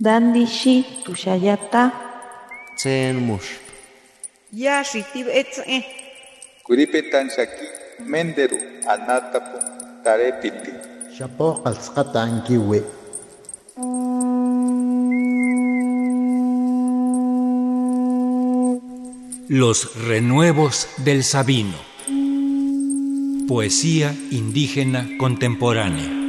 Dandishi tushayata. Tsen mush. Yashi tibetze. Kuripetan shaki menderu anatapu tarepiti. Shapo qalsqata ankiwi. Los renuevos del Sabino. Poesía indígena contemporánea.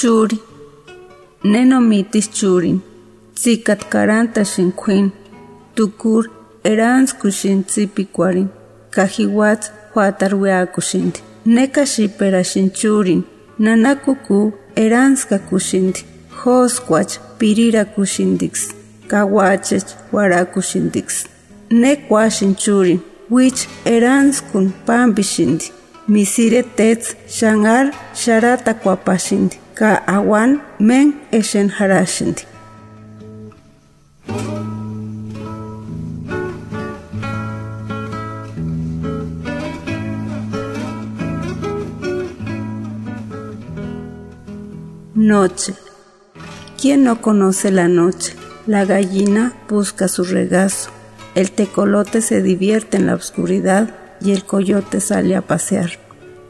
Churi. Neno mitis churin. Tzikat karanta shinquin. Tukur erans kushin tzipikwarin. Kajiwatz huatarweakushindi. Neka shipera shinchurin. Nanakuku eranska kushindi. Hoskwach pirira kushindix. Kawachech warakushindix. Nekwa shinchurin. Wich eranskun pambishindi. Misire tets shangar sharata kwapashindi. Ka awan men eshen harashindi. Noche. ¿Quién no conoce la noche? La gallina busca su regazo. El tecolote se divierte en la oscuridad y el coyote sale a pasear.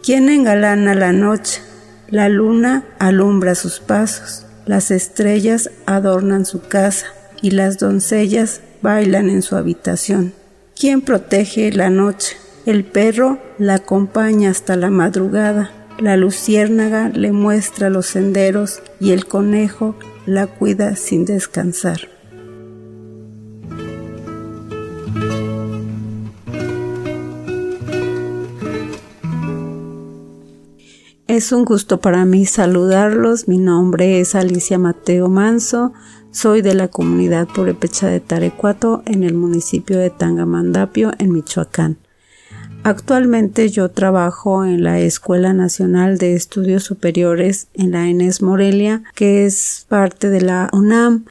¿Quién engalana la noche? La luna alumbra sus pasos. Las estrellas adornan su casa y las doncellas bailan en su habitación. ¿Quién protege la noche? El perro la acompaña hasta la madrugada. La luciérnaga le muestra los senderos y el conejo la cuida sin descansar. Es un gusto para mí saludarlos. Mi nombre es Alicia Mateo Manso. Soy de la comunidad Purepecha de Tarecuato en el municipio de Tangamandapio, en Michoacán. Actualmente yo trabajo en la Escuela Nacional de Estudios Superiores en la ENES Morelia, que es parte de la UNAM.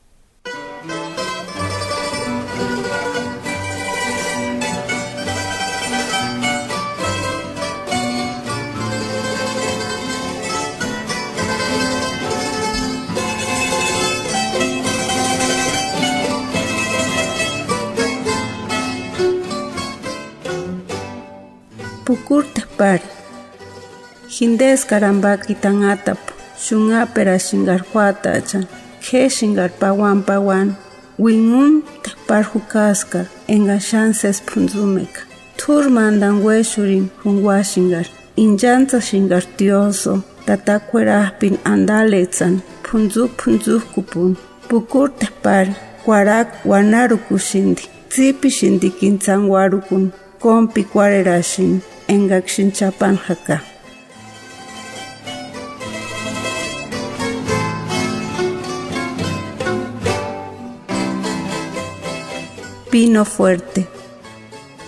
Ke shingar pawan pawan, wingun tapar hukaska, enga chances punzumeka. Tur mandan weshurin hungwa shingar, injanta shingar tioso, tatakuerahpin andaletsan, punzu punzu kupun, pukurta pari, kwarak wanaru kushindi, tsipi shindikintzan warukun, kompi kwarerashin, engakshin chapan haka. Pino fuerte,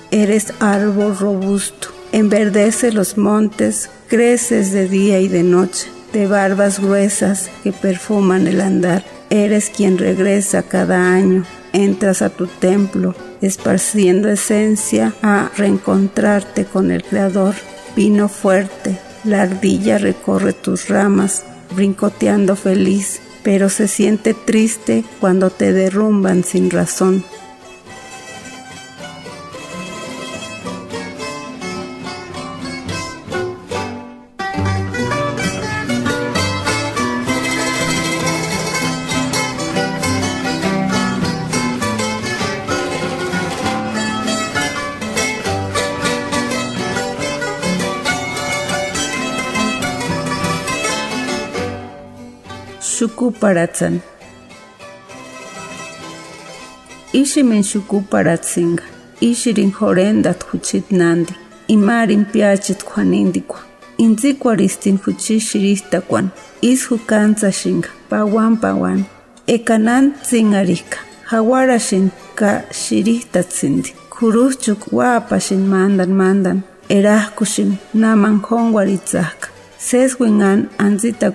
eres árbol robusto, enverdece los montes, creces de día y de noche, de barbas gruesas que perfuman el andar. Eres quien regresa cada año, entras a tu templo, esparciendo esencia a reencontrarte con el Creador. Vino fuerte, la ardilla recorre tus ramas, brincoteando feliz, pero se siente triste cuando te derrumban sin razón. Shukuparatzan. Ishimin shukuparatzinga. Ishirin jorendat huchit nandi. Imarin piachit juanindikwa. Intzikwaristin huchishiristakwan. Is hukantzashinga. Pawan pawan. Ekanan tzingarika. Hawarashin ka shirihtatzindi. Kuruchuk wapashin mandan mandan. Erahkushin naman hongwaritzaka. Seswingan anzita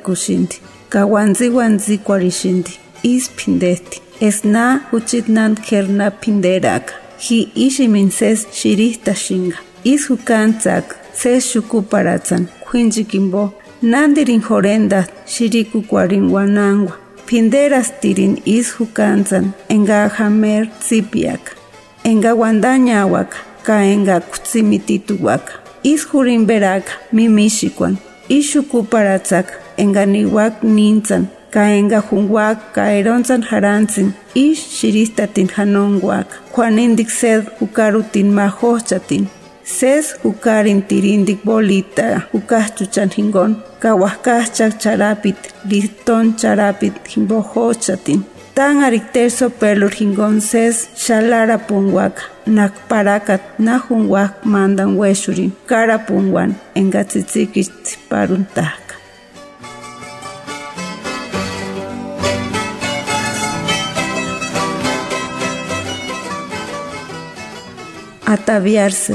kahuantziuantzicuarixinti ispindehti esna juchitnan jernapinderaka ji iximin ses xirijtaxinka isjukantzak ses xukuparatzan juinchikinpo nantirin jorentaj xirikukuaringuanankua pinderastirin isjukantzan enkajamer tzipiaka enkahuantañahuaka ka enkakutzimi tituhuaka isjurinperaka mimixikuan ixukuparatzaka mimishikwan, ishukuparatzak, enga niwak nintzan, kaenga junguak kaeronzan harantzin ish shiristatin hanonguak juanindik sed hukarutin mahochatin ses hukarin tirindik bolita hukahchuchan hingon kawahkahchak charapit liston charapit himbohochatin tan arikterso pelur hingon ses shalara punguak nak parakat na junguak mandan weshurin kara punguan engatzitsikich paruntak Ataviarse.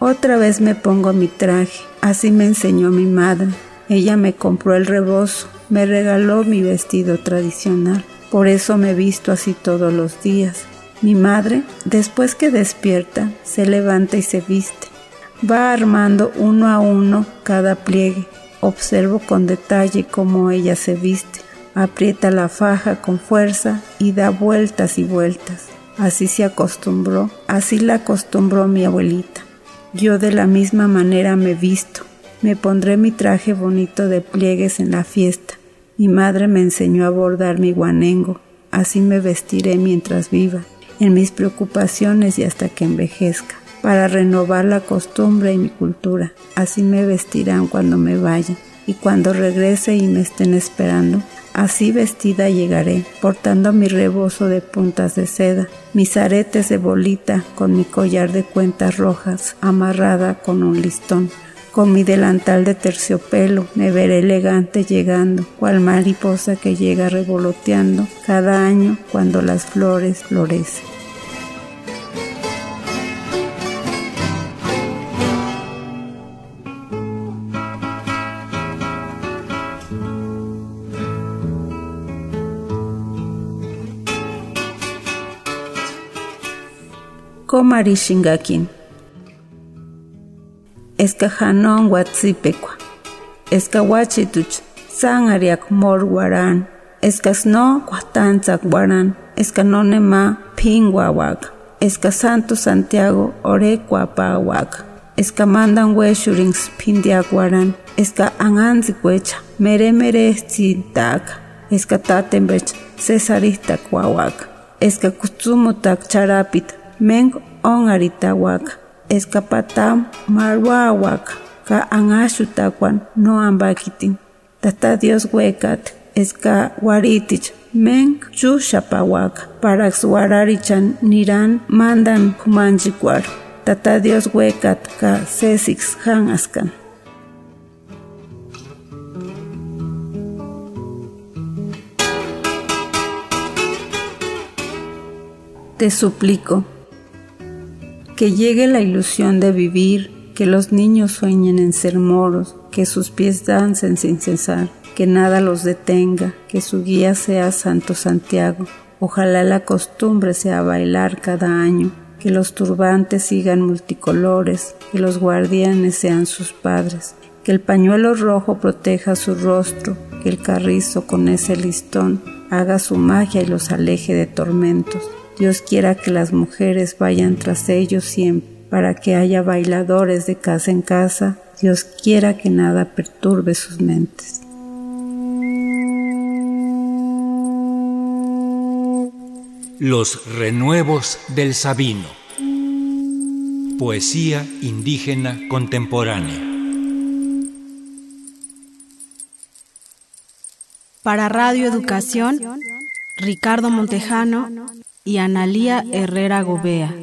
Otra vez me pongo mi traje, así me enseñó mi madre. Ella me compró el rebozo, me regaló mi vestido tradicional. Por eso me visto así todos los días. Mi madre, después que despierta, se levanta y se viste. Va armando uno a uno cada pliegue. Observo con detalle cómo ella se viste. Aprieta la faja con fuerza y da vueltas y vueltas. Así se acostumbró, así la acostumbró mi abuelita. Yo de la misma manera me visto. Me pondré mi traje bonito de pliegues en la fiesta. Mi madre me enseñó a bordar mi guanengo. Así me vestiré mientras viva, en mis preocupaciones y hasta que envejezca, para renovar la costumbre y mi cultura. Así me vestirán cuando me vaya y cuando regrese y me estén esperando, Así vestida llegaré, portando mi rebozo de puntas de seda, mis aretes de bolita con mi collar de cuentas rojas amarrada con un listón. Con mi delantal de terciopelo me veré elegante llegando, cual mariposa que llega revoloteando cada año cuando las flores florecen. Komari shingakin. Eska hanon watsipekwa. Eska wachituch sangariak mor waran. Eska sno kwatanzak waran. Eska nonema pingwawak. Eska Santo Santiago orekwa pawak. Eska mandan weshurings pindiak waran. Eska anganzikwecha mere mere tzintak. Eska tatembech cesarista kwawak. Eska kutsumutak charapit meng ongaritawak escapatam marwawak ka angashutakwan no ambakitin tata Dios huecat esca waritich men chushapawak parax wararichan niran mandan kumanchikwar tata Dios huecat ka sesix hanaskan Te suplico que llegue la ilusión de vivir, que los niños sueñen en ser moros, que sus pies dancen sin cesar, que nada los detenga, que su guía sea Santo Santiago. Ojalá la costumbre sea bailar cada año, que los turbantes sigan multicolores, que los guardianes sean sus padres, que el pañuelo rojo proteja su rostro, que el carrizo con ese listón haga su magia y los aleje de tormentos, Dios quiera que las mujeres vayan tras ellos siempre, para que haya bailadores de casa en casa. Dios quiera que nada perturbe sus mentes. Los renuevos del Sabino. Poesía indígena contemporánea. Para Radio Educación, Ricardo Montejano y Analía Herrera Gobea.